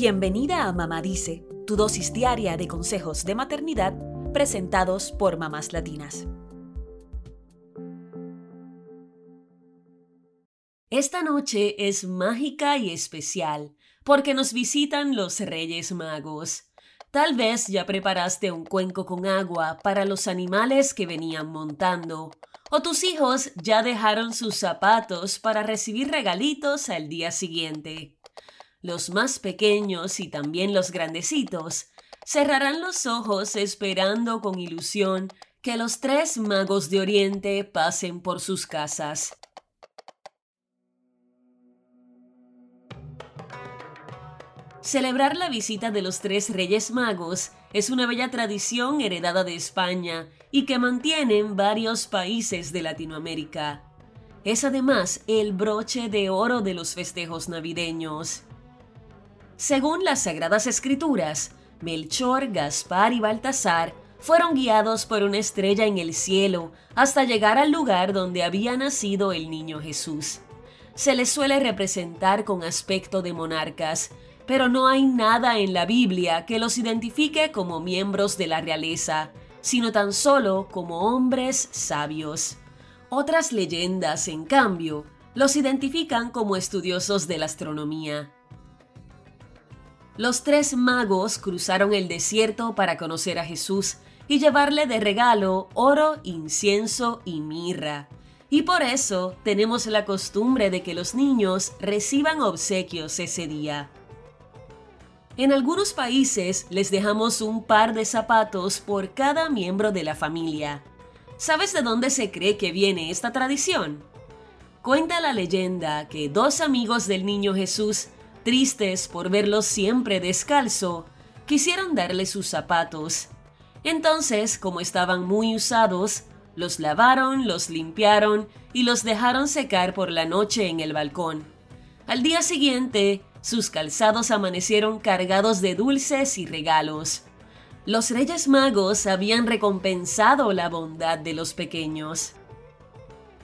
Bienvenida a Mamá Dice, tu dosis diaria de consejos de maternidad presentados por mamás latinas. Esta noche es mágica y especial porque nos visitan los Reyes Magos. Tal vez ya preparaste un cuenco con agua para los animales que venían montando, o tus hijos ya dejaron sus zapatos para recibir regalitos al día siguiente. Los más pequeños y también los grandecitos cerrarán los ojos esperando con ilusión que los tres magos de Oriente pasen por sus casas. Celebrar la visita de los tres Reyes Magos es una bella tradición heredada de España y que mantienen varios países de Latinoamérica. Es además el broche de oro de los festejos navideños. Según las Sagradas Escrituras, Melchor, Gaspar y Baltasar fueron guiados por una estrella en el cielo hasta llegar al lugar donde había nacido el niño Jesús. Se les suele representar con aspecto de monarcas, pero no hay nada en la Biblia que los identifique como miembros de la realeza, sino tan solo como hombres sabios. Otras leyendas, en cambio, los identifican como estudiosos de la astronomía. Los tres magos cruzaron el desierto para conocer a Jesús y llevarle de regalo oro, incienso y mirra. Y por eso tenemos la costumbre de que los niños reciban obsequios ese día. En algunos países les dejamos un par de zapatos por cada miembro de la familia. ¿Sabes de dónde se cree que viene esta tradición? Cuenta la leyenda que dos amigos del niño Jesús, tristes por verlo siempre descalzo, quisieron darle sus zapatos. Entonces, como estaban muy usados, los lavaron, los limpiaron y los dejaron secar por la noche en el balcón. Al día siguiente, sus calzados amanecieron cargados de dulces y regalos. Los Reyes Magos habían recompensado la bondad de los pequeños.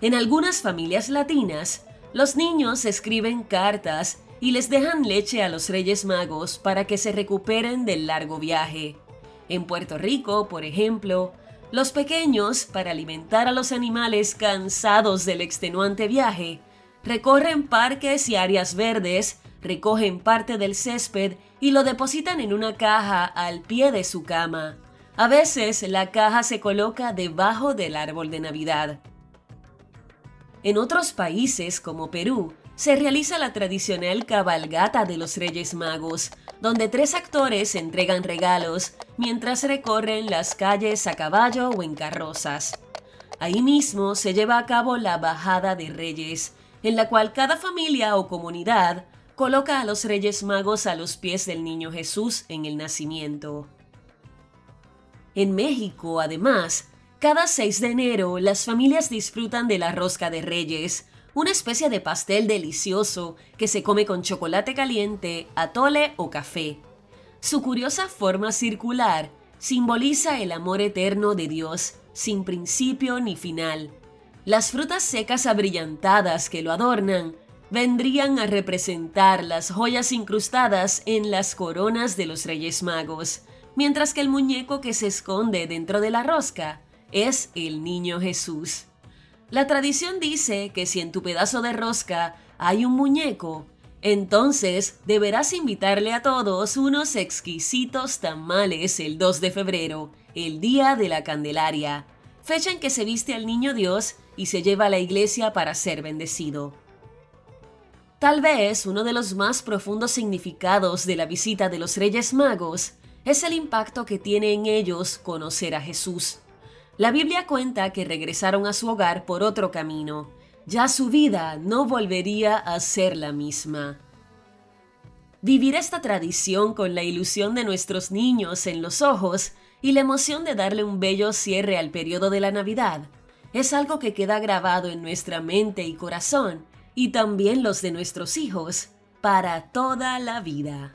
En algunas familias latinas, los niños escriben cartas y les dejan leche a los Reyes Magos para que se recuperen del largo viaje. En Puerto Rico, por ejemplo, los pequeños, para alimentar a los animales cansados del extenuante viaje, recorren parques y áreas verdes recogen parte del césped y lo depositan en una caja al pie de su cama. A veces la caja se coloca debajo del árbol de Navidad. En otros países como Perú, se realiza la tradicional cabalgata de los Reyes Magos, donde tres actores entregan regalos mientras recorren las calles a caballo o en carrozas. Ahí mismo se lleva a cabo la bajada de Reyes, en la cual cada familia o comunidad coloca a los Reyes Magos a los pies del niño Jesús en el nacimiento. En México, además, cada 6 de enero las familias disfrutan de la rosca de Reyes, una especie de pastel delicioso que se come con chocolate caliente, atole o café. Su curiosa forma circular simboliza el amor eterno de Dios, sin principio ni final. Las frutas secas abrillantadas que lo adornan vendrían a representar las joyas incrustadas en las coronas de los Reyes Magos, mientras que el muñeco que se esconde dentro de la rosca es el niño Jesús. La tradición dice que si en tu pedazo de rosca hay un muñeco, entonces deberás invitarle a todos unos exquisitos tamales el 2 de febrero, el día de la Candelaria, fecha en que se viste al niño Dios y se lleva a la iglesia para ser bendecido. Tal vez uno de los más profundos significados de la visita de los Reyes Magos es el impacto que tiene en ellos conocer a Jesús. La Biblia cuenta que regresaron a su hogar por otro camino. Ya su vida no volvería a ser la misma. Vivir esta tradición con la ilusión de nuestros niños en los ojos y la emoción de darle un bello cierre al periodo de la Navidad es algo que queda grabado en nuestra mente y corazón y también los de nuestros hijos para toda la vida.